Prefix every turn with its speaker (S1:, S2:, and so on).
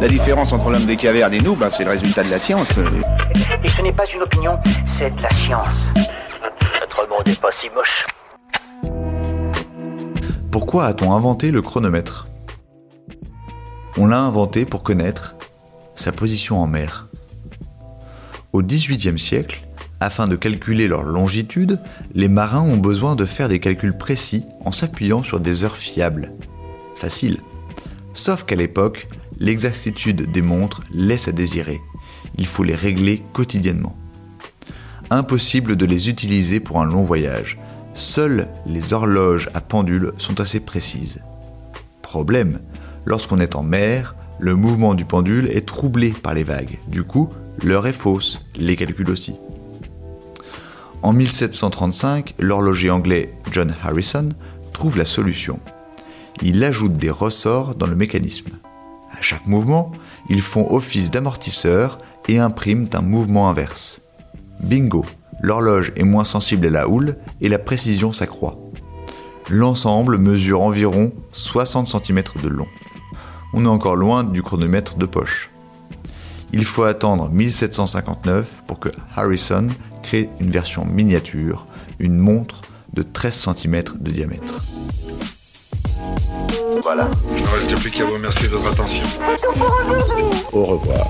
S1: La différence entre l'homme des cavernes et nous, ben, c'est le résultat de la science.
S2: Et ce n'est pas une opinion, c'est de la science. Notre monde n'est pas si moche.
S3: Pourquoi a-t-on inventé le chronomètre? On l'a inventé pour connaître sa position en mer. Au XVIIIe siècle, afin de calculer leur longitude, les marins ont besoin de faire des calculs précis en s'appuyant sur des heures fiables. Facile. Sauf qu'à l'époque, l'exactitude des montres laisse à désirer. Il faut les régler quotidiennement. Impossible de les utiliser pour un long voyage. Seules les horloges à pendule sont assez précises. Problème, lorsqu'on est en mer, le mouvement du pendule est troublé par les vagues. Du coup, l'heure est fausse, les calculs aussi. En 1735, l'horloger anglais John Harrison trouve la solution. Il ajoute des ressorts dans le mécanisme. À chaque mouvement, ils font office d'amortisseur et impriment un mouvement inverse. Bingo, l'horloge est moins sensible à la houle et la précision s'accroît. L'ensemble mesure environ 60 cm de long. On est encore loin du chronomètre de poche. Il faut attendre 1759 pour que Harrison crée une version miniature, une montre de 13 cm de diamètre.
S4: Voilà.
S5: Il ne reste plus qu'à vous remercier de votre attention.
S4: Au revoir.